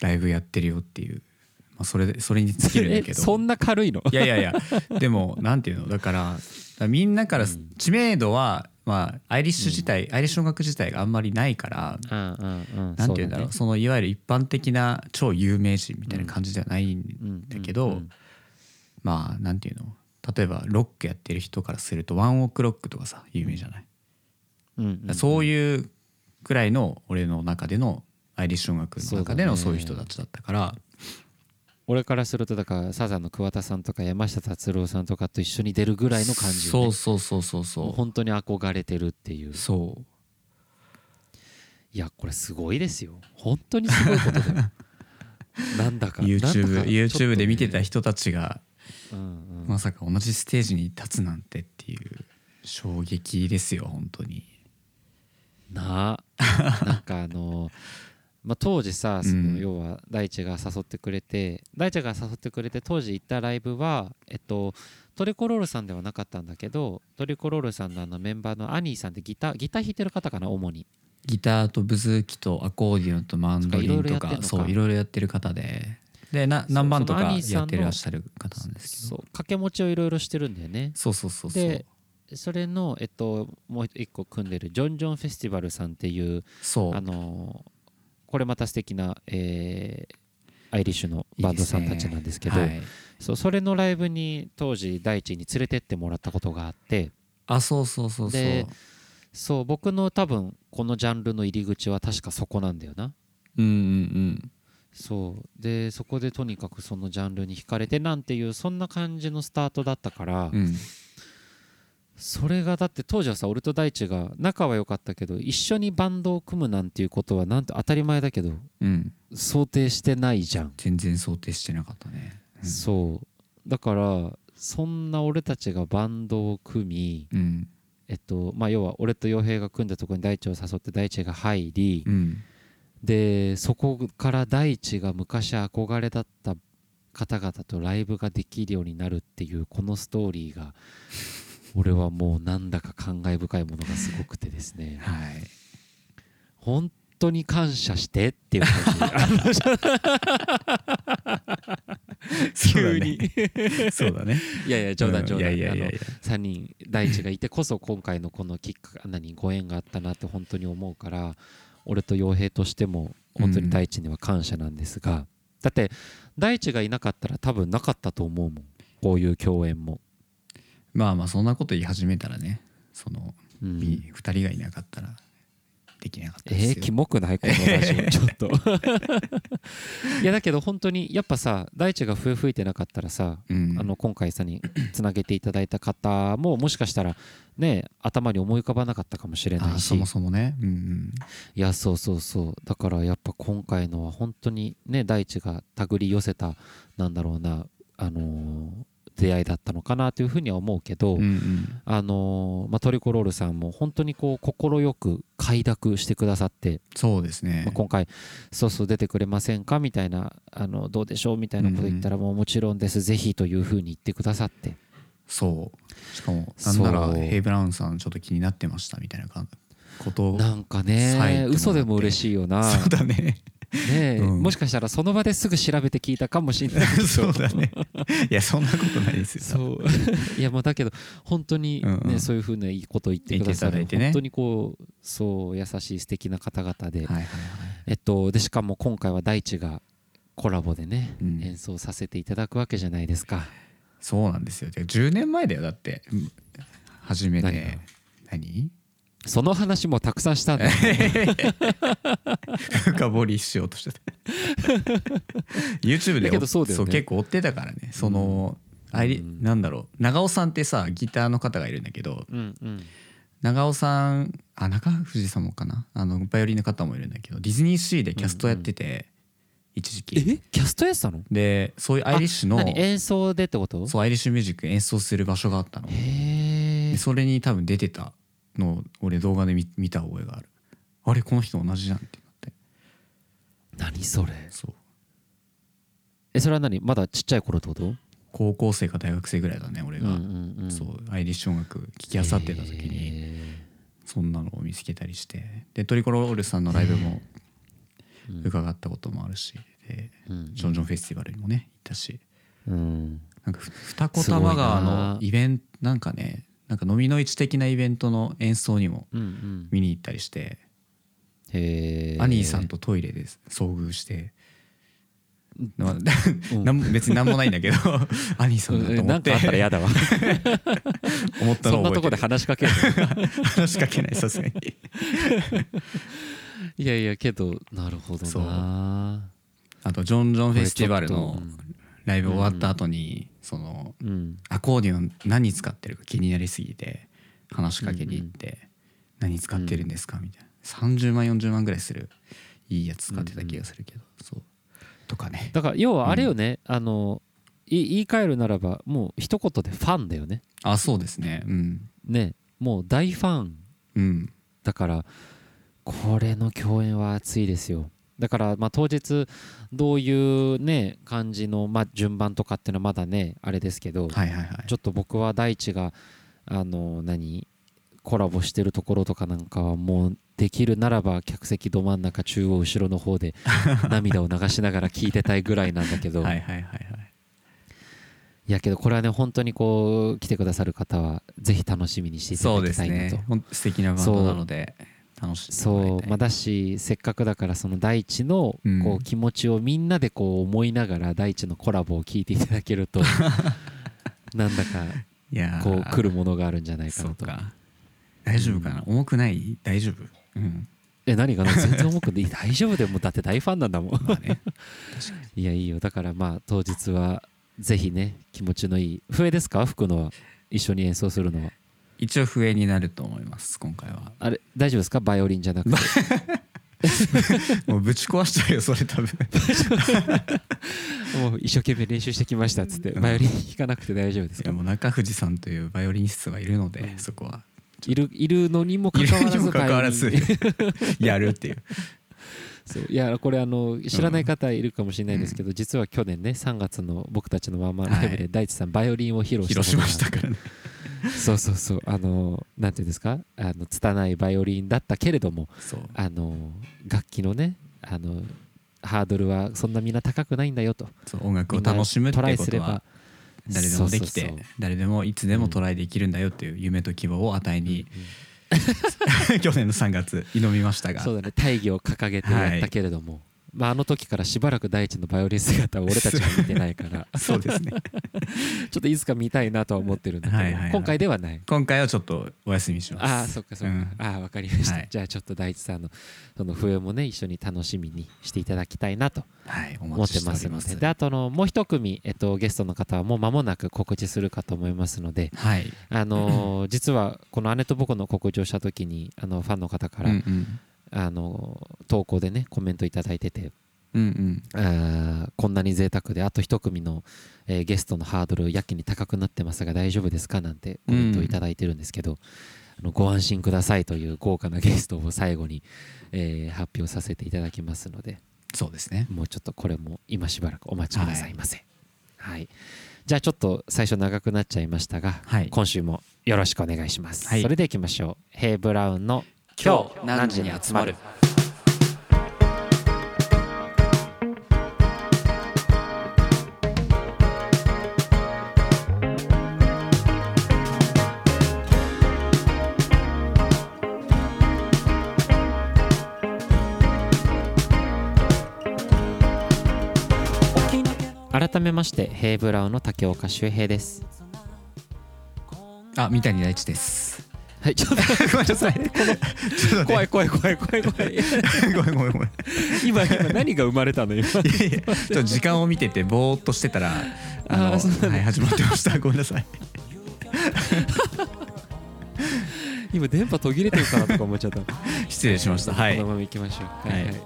Speaker 1: ライブやってるよっていう、まあ、それでそれに尽きるんだけど。
Speaker 2: え そんな軽いの？
Speaker 1: いやいやいや。でもなんていうの？だからみんなから
Speaker 2: うん。
Speaker 1: 知名度は、まあ、アイリッシュ自体、アイリッシュ音楽自体があんまりないから
Speaker 2: うんうんうん。
Speaker 1: なんていうんだろう。そのいわゆる一般的な超有名人みたいな感じではないん
Speaker 2: うん
Speaker 1: だけど、まあなんていうの？例えばロックやってる人からするとワンオクロックとかさ有名じゃない、
Speaker 2: うんうんうん。
Speaker 1: そういうくらいの俺の中でのアイリッシュ音楽の中での
Speaker 2: そ
Speaker 1: うういう人たちだったから。
Speaker 2: 俺からするとだからサザンの桑田さんとか山下達郎さんとかと一緒に出るぐらいの感じよね。
Speaker 1: そうそうそうそう
Speaker 2: もう
Speaker 1: そ
Speaker 2: 本当に憧れてるっていう。
Speaker 1: うそう。
Speaker 2: いやこれすごいですよ。本当にすごいことだよ。なんだか
Speaker 1: YouTube,
Speaker 2: だかね
Speaker 1: YouTube で見てた人たちが
Speaker 2: うんうん。
Speaker 1: まさか同じステージに立つなんてっていう衝撃ですよ本当に
Speaker 2: なあなんかあの、まあ、当時さそ
Speaker 1: うん。
Speaker 2: の要は大地が誘ってくれて、大地が誘ってくれて当時行ったライブはえっとトリコロールさんではなかったんだけどトリコロールさんのあのメンバーのアニーさんってギターギター弾いてる方かな主に。
Speaker 1: ギターとブズーキとアコーディオンとマンドリンとか
Speaker 2: そ
Speaker 1: ういろいろやってる方で。でな何番とかやってらっしゃる方なんですけど。
Speaker 2: 掛け持ちをいろいろしてるんだよね。
Speaker 1: そうそうそうそう。
Speaker 2: でそれの、えっと、もう一個組んでるジョンジョンフェスティバルさんっていう
Speaker 1: そう。
Speaker 2: あのーこれまた素敵な、えーアイリッシュのバンドさんたちなんですけど
Speaker 1: はい。
Speaker 2: そうそれのライブに当時大地に連れてってもらったことがあって
Speaker 1: あそうそうそうそう。
Speaker 2: でそう僕の多分このジャンルの入り口は確かそこなんだよな。
Speaker 1: うんうん
Speaker 2: そう。でそこでとにかくそのジャンルに惹かれてなんていうそんな感じのスタートだったから、
Speaker 1: うんうん
Speaker 2: それがだって当時はさ俺と大地が仲は良かったけど一緒にバンドを組むなんていうことはなんて当たり前だけど
Speaker 1: うん。
Speaker 2: 想定してないじゃん、
Speaker 1: 全然想定してなかったね。うん。
Speaker 2: そう。だからそんな俺たちがバンドを組み
Speaker 1: うん。
Speaker 2: えっとまあ要は俺と洋平が組んだところに大地を誘って大地が入り、
Speaker 1: うん。
Speaker 2: でそこから大地が昔憧れだった方々とライブができるようになるっていうこのストーリーが俺はもうなんだか感慨深いものがすごくてですね。
Speaker 1: はい。
Speaker 2: 本当に感謝してっていう感じ 急に、
Speaker 1: そうだね。
Speaker 2: いやいや冗談
Speaker 1: うん
Speaker 2: 冗談、あの
Speaker 1: いやいやいやいや。
Speaker 2: 3人大地がいてこそ今回のこのきっか何ご縁があったなって本当に思うから俺と洋平としても本当に大地には感謝なんですが、だって大地がいなかったら多分なかったと思うもん。こういう共演も、
Speaker 1: まあまあそんなこと言い始めたらねその
Speaker 2: うん。
Speaker 1: 2人がいなかったらできなかった
Speaker 2: えー、
Speaker 1: ですよ。
Speaker 2: キモくない？このラジオ。ちょっと。いやだけど本当にやっぱさ大地が笛吹いてなかったらさ
Speaker 1: うん。
Speaker 2: あの今回さにつなげていただいた方ももしかしたらね頭に思い浮かばなかったかもしれないし。
Speaker 1: あそもそもね。うんうん。
Speaker 2: いやそうそうそう。だからやっぱ今回のは本当にね大地が手繰り寄せたなんだろうなあのー出会いだったのかなというふうには思うけど、
Speaker 1: うんうん。
Speaker 2: あのーまあ、トリコロールさんも本当にこう快く快諾してくださって、
Speaker 1: そうですね。
Speaker 2: まあ、今回「そうそう出てくれませんか?」みたいなあの「どうでしょう?」みたいなこと言ったら「もうもちろんです。ぜひ」というふうに言ってくださって。
Speaker 1: そう。しかもなんならヘイ・ブラウンさんちょっと気になってましたみたいなかこと。を
Speaker 2: なんかね嘘でも嬉しいよな。
Speaker 1: そうだね
Speaker 2: ねえ、
Speaker 1: うん。
Speaker 2: もしかしたらその場ですぐ調べて聞いたかもしれない。
Speaker 1: そうだね。いやそんなことないですよ。
Speaker 2: そう。いやもうだけど本当に、ね
Speaker 1: うんうん。
Speaker 2: そういうふうないいことを言ってくださる、
Speaker 1: ね。
Speaker 2: 本当にこうそう優しい素敵な方々で、
Speaker 1: はいはいはい。
Speaker 2: えっとでしかも今回は大地がコラボでね、
Speaker 1: うん。
Speaker 2: 演奏させていただくわけじゃないですか。
Speaker 1: そうなんですよ。で10年前だよだって。うん。初め
Speaker 2: 何
Speaker 1: て何？
Speaker 2: その話もたくさんしたんだ。よ
Speaker 1: 深掘りしようとしてた YouTube で
Speaker 2: だけどそうだよね。
Speaker 1: 結構追ってたからね。その、あい
Speaker 2: うん。
Speaker 1: なんだろう。長尾さんってさギターの方がいるんだけど
Speaker 2: うんうん。
Speaker 1: 長尾さんあ中藤さんもかな？あのバイオリンの方もいるんだけどディズニーシーでキャストやってて、一時期。
Speaker 2: え？キャストやってたの？
Speaker 1: でそういうアイリッシュの
Speaker 2: 演奏でってこと？
Speaker 1: そうアイリッシュミュージック演奏する場所があったの。
Speaker 2: へえ
Speaker 1: でそれに多分出てたのを俺動画で見見た覚えがある。あれこの人同じじゃんってなって。
Speaker 2: 何それ？
Speaker 1: そう。
Speaker 2: えそれは何？まだちっちゃい頃ってこと？
Speaker 1: 高校生か大学生ぐらいだね俺が、
Speaker 2: うんうんうん。
Speaker 1: そうアイリッシュ音楽聴きあさってた時に
Speaker 2: へ
Speaker 1: そんなのを見つけたりして。でトリコロールさんのライブも
Speaker 2: うん。
Speaker 1: 伺ったこともあるし。で
Speaker 2: ーうん。
Speaker 1: ジョンジョンフェスティバルにもね行ったし。
Speaker 2: うん。
Speaker 1: なんかふ二子玉川のイベントなんかねなんか飲みの市的なイベントの演奏にも
Speaker 2: うんうん。
Speaker 1: 見に行ったりして、
Speaker 2: へえ
Speaker 1: アニーさんとトイレで遭遇して、まあ
Speaker 2: うん。
Speaker 1: 別になんもないんだけど アニーさんだと思って。
Speaker 2: あったら嫌だわ。
Speaker 1: 思ったのを
Speaker 2: そんなとこで話しかける
Speaker 1: 話しかけないさすがに。
Speaker 2: いやいやけどなるほどな。
Speaker 1: あとジョンジョンフェスティバルのライブ終わった後にそのアコーディオン何使ってるか気になりすぎて話しかけに行って「何使ってるんですか?」みたいな。30万40万ぐらいするいいやつ使ってた気がするけど。そう。とかね。
Speaker 2: だから要はあれよね、あのい言い換えるならばもう一言でファンだよね。
Speaker 1: あそうですね。うん。
Speaker 2: ね。もう大ファン。
Speaker 1: うん。
Speaker 2: だからこれの共演は熱いですよだからまあ当日どういうね感じのまあ順番とかっていうのはまだねあれですけど、ちょっと僕は大地があの何コラボしてるところとかなんかはもうできるならば客席ど真ん中中央後ろの方で 涙を流しながら聞いてたいぐらいなんだけど、
Speaker 1: はいはいはいはい。
Speaker 2: いやけどこれはね本当にこう来てくださる方はぜひ楽しみにしていた
Speaker 1: そうです
Speaker 2: だきたいなと。
Speaker 1: ね。ほんと素敵なバンドなので楽し
Speaker 2: そうまあ、だしせっかくだからその大地の
Speaker 1: うん。
Speaker 2: こう気持ちをみんなでこう思いながら大地のコラボを聞いていただけると なんだかこう来るものがあるんじゃないかなと。
Speaker 1: 大丈夫かな、重くない？大丈夫？うん。
Speaker 2: え何がな？全然重くてい。い 大丈夫でもだって大ファンなんだもん。
Speaker 1: まあね。
Speaker 2: いやいいよ。だからまあ当日はぜひね気持ちのいい笛ですか？吹くのは。一緒に演奏するのは
Speaker 1: 一応笛になると思います今回は。
Speaker 2: あれ大丈夫ですか？バイオリンじゃなくて。
Speaker 1: もうぶち壊しちゃうよそれ多分。
Speaker 2: もう一生懸命練習してきましたっつって
Speaker 1: うん。
Speaker 2: バイオリン弾かなくて大丈夫ですか？
Speaker 1: いやもう中藤さんというバイオリニストがいるので、
Speaker 2: うん。
Speaker 1: そこは。い
Speaker 2: るいるのにもか
Speaker 1: い
Speaker 2: かわらず
Speaker 1: やるっていう。
Speaker 2: そういやこれあの知らない方いるかもしれないんですけど、実は去年ね3月の僕たちのワンマンライブ
Speaker 1: はい。
Speaker 2: で大地さんバイオリンを披露し
Speaker 1: ましたからね
Speaker 2: そうそうそう。あのなんていうんですか？あの拙いバイオリンだったけれどもあの楽器のねあのハードルはそんなみんな高くないんだよと。
Speaker 1: 音楽を楽しむってことは
Speaker 2: イすれば。
Speaker 1: 誰でもできて誰でもいつでもトライできるんだよっていう夢と希望を与えに、去年の3月挑みましたが。
Speaker 2: そうだね。大義を掲げてやったけれども、まあ、あの時からしばらく大地のバイオリン姿を俺たちが見てないから。
Speaker 1: そうですね。
Speaker 2: ちょっといつか見たいなとは思ってるんだけど、
Speaker 1: はいはいはい。
Speaker 2: 今回ではない。
Speaker 1: 今回はちょっとお休みします。
Speaker 2: ああそっかそっか、
Speaker 1: うん。
Speaker 2: ああわかりました、
Speaker 1: はい。
Speaker 2: じゃあちょっと大地さんのその笛もね一緒に楽しみにしていただきたいなと
Speaker 1: はいお
Speaker 2: 思ってますの
Speaker 1: おります。
Speaker 2: でであとのもう一組、えっと、ゲストの方はもう間もなく告知するかと思いますので
Speaker 1: はい。
Speaker 2: あのー実はこの姉と僕の告知をした時にあのファンの方から、
Speaker 1: うんうん
Speaker 2: あのー投稿でねコメントいただいてて。
Speaker 1: うんうん。
Speaker 2: あーこんなに贅沢であと一組の、えーゲストのハードルやけに高くなってますが大丈夫ですか？なんてコメントをいただいてるんですけど、あのご安心くださいという豪華なゲストを最後に、えー発表させていただきますので
Speaker 1: そうですね。
Speaker 2: もうちょっとこれも今しばらくお待ちくださいませ。はい、じゃあちょっと最初長くなっちゃいましたが、
Speaker 1: はい。
Speaker 2: 今週もよろしくお願いします。
Speaker 1: はい。
Speaker 2: それではいきましょう。ヘイブラウンの
Speaker 1: 今日何時に集まる？
Speaker 2: 改めましてヘイブラウの竹岡修平です。
Speaker 1: あ三谷大地です。
Speaker 2: はいちょっと
Speaker 1: ごめんなさい。この
Speaker 2: 怖い怖い怖い怖い怖い。
Speaker 1: ごめんごめんごめん。
Speaker 2: 今今何が生まれたの？今。
Speaker 1: いやいやちょっと時間を見ててぼーっとしてたらあのはい始まってました。ごめんなさい。
Speaker 2: 今電波途切れてるかなとか思っちゃった。
Speaker 1: 失礼しました。はい。
Speaker 2: このまま行きましょう。
Speaker 1: はい
Speaker 2: はい、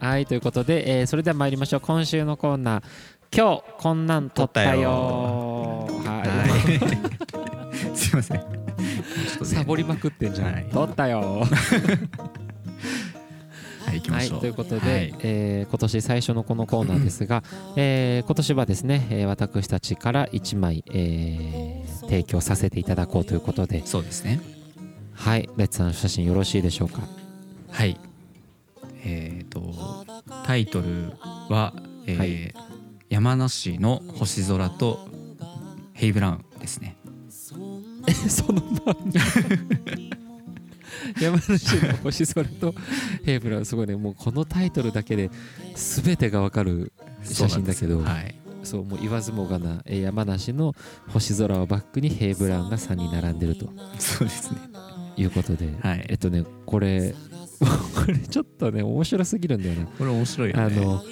Speaker 2: はい。ということで、えーそれでは参りましょう。今週のコーナー。今日こんなん撮ったよ。は
Speaker 1: はい。すいませんちょっと
Speaker 2: い、
Speaker 1: ね。
Speaker 2: サボりまくってんじゃん、
Speaker 1: はい。
Speaker 2: 撮ったよ。
Speaker 1: はい
Speaker 2: はいということで、
Speaker 1: はい。
Speaker 2: えー今年最初のこのコーナーですが、えー今年はですね、えー私たちから1枚、えー提供させていただこうということで。
Speaker 1: そうですね。
Speaker 2: はいレッツさん写真よろしいでしょうか？
Speaker 1: はい。えっ、とタイトルは、えー
Speaker 2: はい。
Speaker 1: 山梨の星空とヘイブラウンですね
Speaker 2: え そのまんま山梨の星空とヘイブラウンすごいねもうこのタイトルだけで全てがわかる写真だけど。
Speaker 1: そうなんです。よ
Speaker 2: そうもう言わずもがなえー山梨の星空をバックにヘイブラウンが3に並んでると。
Speaker 1: はいそうですね。
Speaker 2: いうことで、
Speaker 1: はい。
Speaker 2: えっとねこれ これちょっとね面白すぎるんだよな。
Speaker 1: これ面白いよね。
Speaker 2: あの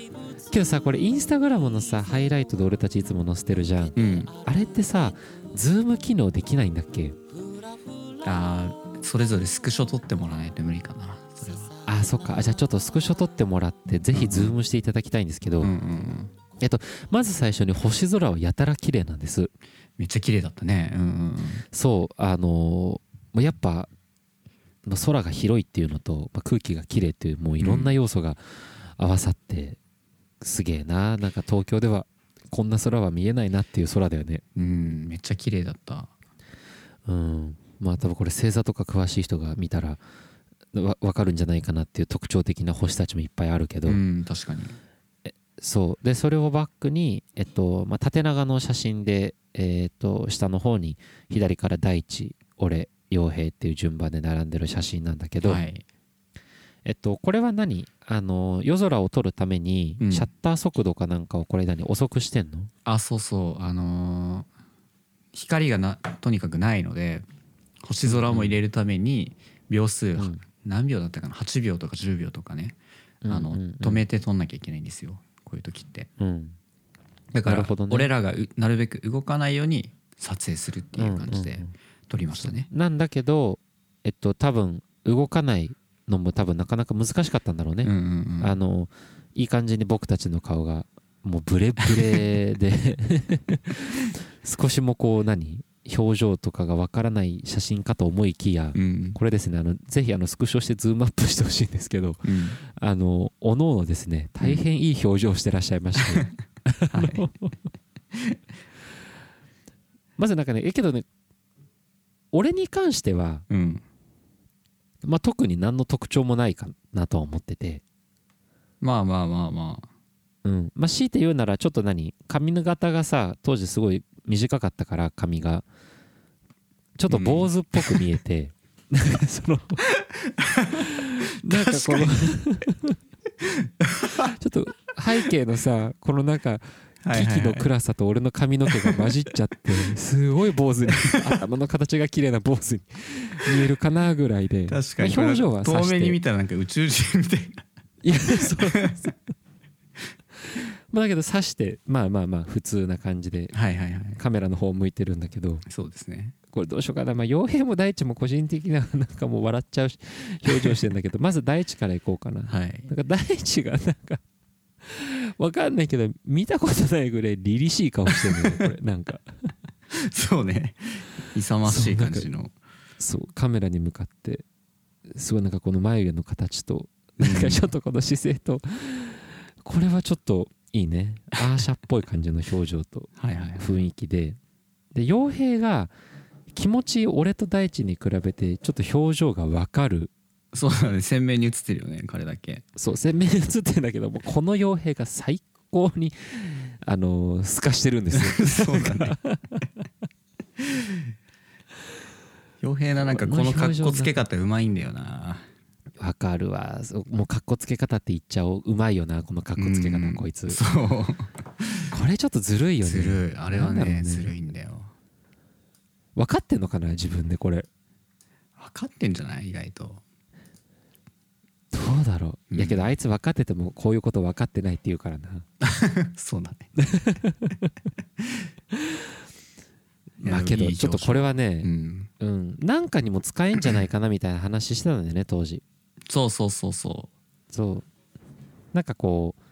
Speaker 2: けどさこれインスタグラムのさハイライトで俺たちいつも載せてるじゃん。
Speaker 1: うん。
Speaker 2: あれってさズーム機能できないんだっけ？
Speaker 1: あーそれぞれスクショ撮ってもらわないと無理かな。それは。
Speaker 2: あそっか。あじゃあちょっとスクショ撮ってもらってぜひズームしていただきたいんですけど、
Speaker 1: うんうんうん。
Speaker 2: まず最初に星空はやたら綺麗なんです。
Speaker 1: めっちゃ綺麗だったね。うんうん
Speaker 2: そうあのーもうやっぱまあ空が広いっていうのと、まあ空気が綺麗っていうもういろんな要素が合わさって、すげえななんか東京ではこんな空は見えないなっていう空だよね。
Speaker 1: うん、うん、めっちゃ綺麗だった。
Speaker 2: うん。まあ多分これ星座とか詳しい人が見たらわ分かるんじゃないかなっていう特徴的な星たちもいっぱいあるけど、
Speaker 1: うん確かに。
Speaker 2: そう。でそれをバックに、えっとまあ、縦長の写真で、えっと下の方に左から大地俺陽平っていう順番で並んでる写真なんだけど、
Speaker 1: はい
Speaker 2: えっと、これは何？あの夜空を撮るために
Speaker 1: うん。
Speaker 2: シャッター速度かなんかをこれ何遅くしてんの、
Speaker 1: あそうそう。あのー光がなとにかくないので星空も入れるために秒数、
Speaker 2: うん。
Speaker 1: 何秒だったかな？8秒とか10秒とかね、あの
Speaker 2: うんうん。うん
Speaker 1: 止めて撮んなきゃいけないんですよ。こういう時って。
Speaker 2: うん。
Speaker 1: だから、
Speaker 2: ね。
Speaker 1: 俺らがうなるべく動かないように撮影するっていう感じで
Speaker 2: うんうんうん。
Speaker 1: 撮りましたね、
Speaker 2: なんだけどえっと多分動かないのも多分なかなか難しかったんだろうね、
Speaker 1: うんうんうん。
Speaker 2: あのいい感じに僕たちの顔がもうブレブレで 少しもこう何表情とかがわからない写真かと思いきや、
Speaker 1: うん。
Speaker 2: これですねあのぜひあのスクショしてズームアップしてほしいんですけど
Speaker 1: うん。
Speaker 2: あのおのおのですね大変いい表情をしてらっしゃいまして、
Speaker 1: はい。
Speaker 2: まずなんかねえけどね俺に関しては、
Speaker 1: うん
Speaker 2: まあ、特に何の特徴もないかなとは思ってて、
Speaker 1: まあまあまあまあ。
Speaker 2: うん。まあ、強いて言うならちょっと何？髪の型がさ当時すごい短かったから髪が。ちょっと坊主っぽく見えて、そのなんかこの ちょっと背景のさこのなんか
Speaker 1: はいはい
Speaker 2: の暗さと俺の髪の毛が混じっちゃって すごい坊主に頭の形が綺麗な坊主に見えるかなぐらいで
Speaker 1: 確かに。
Speaker 2: まあ表情は
Speaker 1: 遠
Speaker 2: さして。
Speaker 1: 目に見たらなんか宇宙人みたいな。い
Speaker 2: やそう まあだけど刺してまあまあまあ普通な感じで
Speaker 1: はいはいはい。
Speaker 2: カメラの方向いてるんだけど。
Speaker 1: そうですね。
Speaker 2: これどうしようかな。まあ傭兵も大地も個人的な なんかもう笑っちゃうし表情してんだけどまず大地からいこうかな。
Speaker 1: はい。
Speaker 2: なんか大地がなんか わかんないけど見たことないぐらい凛々しい顔してるのよこれ。なんか。
Speaker 1: そうね。勇ましい感じの。
Speaker 2: そうカメラに向かってすごいなんかこの眉毛の形となんかちょっとこの姿勢とこれはちょっといいね。アーシャっぽい感じの表情と雰囲気で。で傭兵が気持ち俺と大地に比べてちょっと表情が分かる
Speaker 1: そうだね鮮明に映ってるよね彼だけ。
Speaker 2: そう鮮明に映ってるんだけどもこの傭兵が最高にあのー透かしてるんですよ。
Speaker 1: そうだね。傭兵ななんかこの格好つけ方うまいんだよな。
Speaker 2: わかるわ。もうかっこつけ方って言っちゃおう。うまいよなこのかっこつけ方
Speaker 1: うん。
Speaker 2: こいつ。
Speaker 1: そう。
Speaker 2: これちょっとずるいよね。
Speaker 1: ずるい。あれは
Speaker 2: ね
Speaker 1: ね。ずるいんだよ。
Speaker 2: 分かってんのかな自分でこれ。
Speaker 1: 分かってんじゃない？意外と
Speaker 2: どうだろう、
Speaker 1: うん。
Speaker 2: いやけどあいつ分かっててもこういうこと分かってないって言うからな。
Speaker 1: そうだね。
Speaker 2: まあけどちょっとこれはね
Speaker 1: うん。
Speaker 2: うん。なんかにも使えんじゃないかなみたいな話してたんだよね当時。
Speaker 1: そうそうそうそ
Speaker 2: そう。なんかこう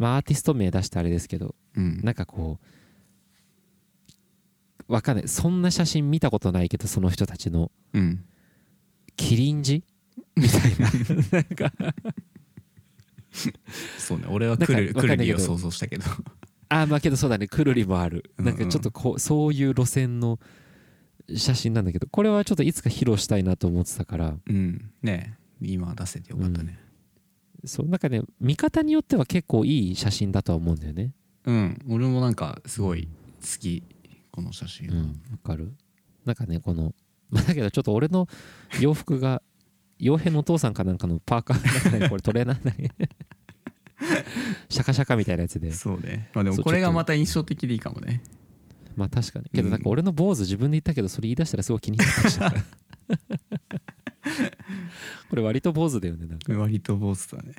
Speaker 2: まあアーティスト名出してあれですけど
Speaker 1: ううん。
Speaker 2: なんかこうわかんない。そんな写真見たことないけどその人たちの。
Speaker 1: うん。
Speaker 2: キリンジ みたいな。なんか。
Speaker 1: そうね。俺はくるくるりを想像したけど。
Speaker 2: あーまあけどそうだね。くるりもある。
Speaker 1: うんうん。
Speaker 2: なんかちょっとこうそういう路線の写真なんだけど。これはちょっといつか披露したいなと思ってたから。
Speaker 1: うん。ね今出せてよかったね。
Speaker 2: そうなんかね見方によっては結構いい写真だとは思うんだよね。
Speaker 1: うん、俺もなんかすごい好きこの写真は、
Speaker 2: うん。わかる。なんかねこのまあだけどちょっと俺の洋服が傭兵のお父さんかなんかのパーカーこれトレーナーだね シャカシャカみたいなやつで。
Speaker 1: そうね。まあでもこれがまた印象的でいいかもね。
Speaker 2: まあ確かに。けどなんか俺の坊主自分で言ったけどそれ言い出したらすごい気になってきちゃった。これ割と坊主だよねなんか。
Speaker 1: 割と坊主だね。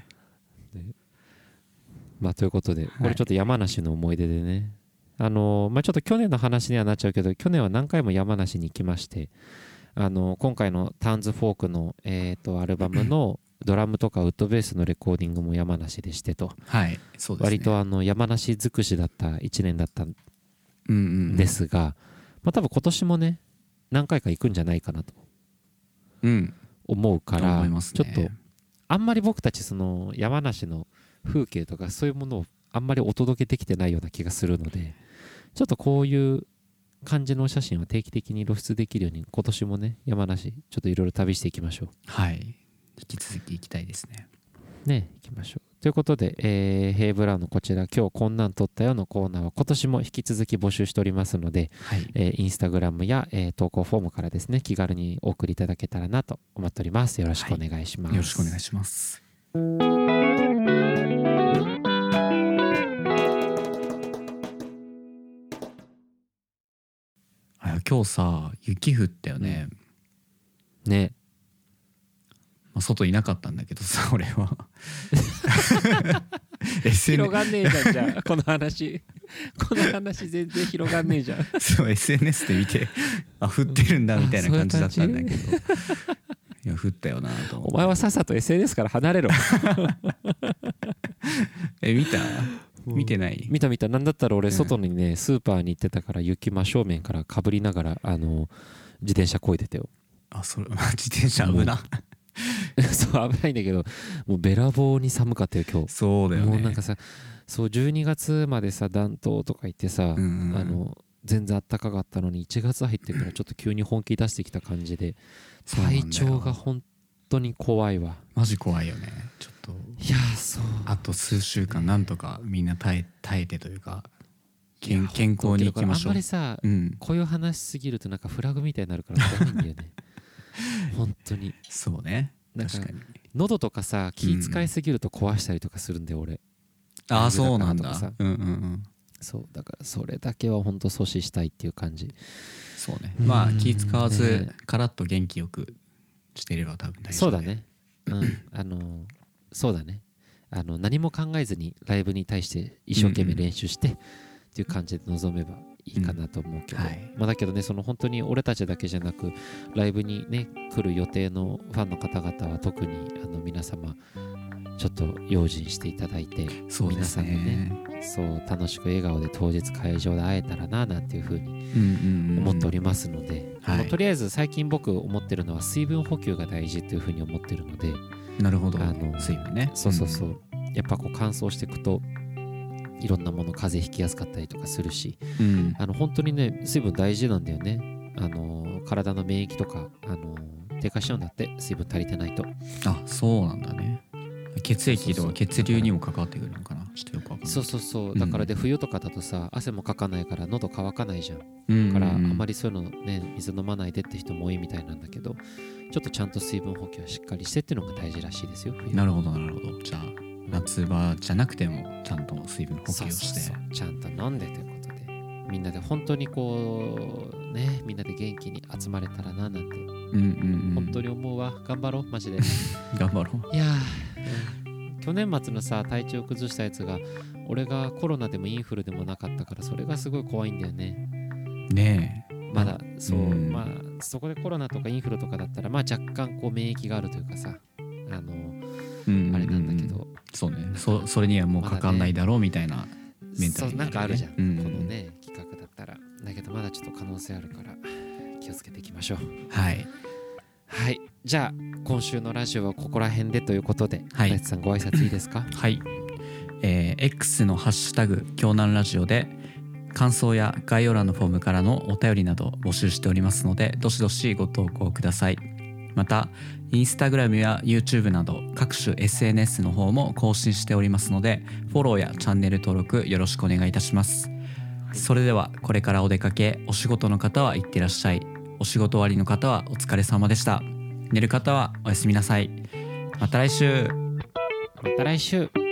Speaker 2: まあということでこれちょっと山梨の思い出でね、あのまあちょっと去年の話にはなっちゃうけど去年は何回も山梨に行きましてあの今回のターンズフォークの、えー、とアルバムのドラムとかウッドベースのレコーディングも山梨でしてと、
Speaker 1: はいそうですね。
Speaker 2: 割とあの山梨尽くしだった1年だったん
Speaker 1: うんうんうん。
Speaker 2: ですが、まあ多分今年もね何回か行くんじゃないかなと
Speaker 1: うん。
Speaker 2: 思うか
Speaker 1: と
Speaker 2: ら
Speaker 1: ね。
Speaker 2: ちょっとあんまり僕たちその山梨の風景とかそういうものをあんまりお届けできてないような気がするのでちょっとこういう感じの写真を定期的に露出できるように今年もね山梨ちょっといろいろ旅していきましょ
Speaker 1: はい。引き続き行きたいですね。
Speaker 2: うね行きましょう。ということで、えーヘイブラウンのこちら今日こんなん撮ったよのコーナーは今年も引き続き募集しておりますので、
Speaker 1: はい。
Speaker 2: えーインスタグラムや、えー投稿フォームからですね気軽にお送りいただけたらなと思っております。よろしくお願いします、
Speaker 1: よろしくお願いします今日さ雪降ったよね、
Speaker 2: ね。
Speaker 1: まあ、外いなかったんだけどさ 俺は。
Speaker 2: 広がんねえじゃんじゃあ。この話。この話全然広がんねえじゃん。
Speaker 1: そう SNS で見てあ降ってるんだみたいな感じだったんだけど。いや降ったよなと思って。
Speaker 2: お前はさっさと SNS から離れろ。
Speaker 1: え見た？見てない？
Speaker 2: 見た見た。なんだったら俺
Speaker 1: うん。
Speaker 2: 外にねスーパーに行ってたから雪真正面からかぶりながらあの自転車こいでたよ。
Speaker 1: あそれ 自転車危な。
Speaker 2: そう危ないんだけどもうべらぼうに寒かったよ今日。
Speaker 1: そうだよね。
Speaker 2: もうなんかさそう12月までさ暖冬とか言ってさ、
Speaker 1: うんうん
Speaker 2: あの全然暖かかったのに1月入ってからちょっと急に本気出してきた感じで体調が本当に怖いわ。
Speaker 1: マジ怖いよね。ちょっと。
Speaker 2: いやそう。
Speaker 1: あと数週間なんとかみんな耐え耐えてというか
Speaker 2: いや
Speaker 1: 健健康に行きましょう。
Speaker 2: あんまりさ
Speaker 1: うん。
Speaker 2: こういう話しすぎるとなんかフラグみたいになるから怖いんだよね。本当に。
Speaker 1: そうね。確かに。
Speaker 2: 喉とかさ気使いすぎると壊したりとかするんだよ俺。
Speaker 1: ああそうなんだ。うんうんうん。
Speaker 2: そうだからそれだけは本当阻止したいっていう感じ。
Speaker 1: そうね。
Speaker 2: うん。
Speaker 1: まあ気使わず
Speaker 2: ね
Speaker 1: カラッと元気よくしてれば多分大丈夫
Speaker 2: そうだね。うん。あのそうだね。あの何も考えずにライブに対して一生懸命練習してっていう感じで臨めばいいかなと思うけど、
Speaker 1: うんはい。
Speaker 2: まあ、だけどねその本当に俺たちだけじゃなくライブにね来る予定のファンの方々は特にあの皆様ちょっと用心していただいて
Speaker 1: ね。
Speaker 2: 皆さんのねそう楽しく笑顔で当日会場で会えたらななんていうふうに
Speaker 1: うんうんうん
Speaker 2: 思っておりますので、
Speaker 1: はい。
Speaker 2: もうとりあえず最近僕思ってるのは水分補給が大事というふうに思ってるので
Speaker 1: なるほど。
Speaker 2: あの
Speaker 1: 水分ね。
Speaker 2: そうそうそう、やっぱこう乾燥していくといろんなもの風邪ひきやすかったりとかするし
Speaker 1: うん。
Speaker 2: あの本当にね水分大事なんだよね。あの体の免疫とかあの低下しちゃうんだって水分足りてないと。
Speaker 1: あそうなんだね血液とか血流にも関わってくるのかな？ちょっとよくわかんない。
Speaker 2: そうそうそう。だからで冬とかだとさ汗もかかないから喉乾かないじゃん。
Speaker 1: うん。
Speaker 2: だからあまりそういうのね水飲まないでって人も多いみたいなんだけどちょっとちゃんと水分補給はしっかりしてっていうのが大事らしいですよ。冬
Speaker 1: なるほどなるほど。じゃあ夏場じゃなくてもちゃんと水分補給をして。
Speaker 2: そうそうちゃんと飲んでということで。みんなで本当にこうねみんなで元気に集まれたらななんて。
Speaker 1: うんうんうん。
Speaker 2: 本当に思うわ。頑張ろうマジで。
Speaker 1: 頑張ろう。
Speaker 2: いや去年末のさ体調崩したやつが俺がコロナでもインフルでもなかったからそれがすごい怖いんだよね。
Speaker 1: ね
Speaker 2: まだそう、
Speaker 1: うん。
Speaker 2: まあそこでコロナとかインフルとかだったらまあ若干こう免疫があるというかさあの
Speaker 1: え、うん
Speaker 2: あれなんだけど、
Speaker 1: そうね。そそれにはもうかかんないだろうみたいなメンタル
Speaker 2: そうなんかあるじゃん、
Speaker 1: うん
Speaker 2: このね企画だったら。だけどまだちょっと可能性あるから気をつけていきましょう。
Speaker 1: はい。
Speaker 2: はいじゃあ今週のラジオはここら辺でということで
Speaker 1: はい。
Speaker 2: 大地さんご挨拶いいですか？
Speaker 1: はい、えー X のハッシュタグ京南ラジオで感想や概要欄のフォームからのお便りなど募集しておりますのでどしどしご投稿ください。またインスタグラムや YouTube など各種 SNS の方も更新しておりますのでフォローやチャンネル登録よろしくお願いいたします。それではこれからお出かけお仕事の方は行ってらっしゃい。お仕事終わりの方はお疲れ様でした寝る方はおやすみなさい。また来週。
Speaker 2: また来週。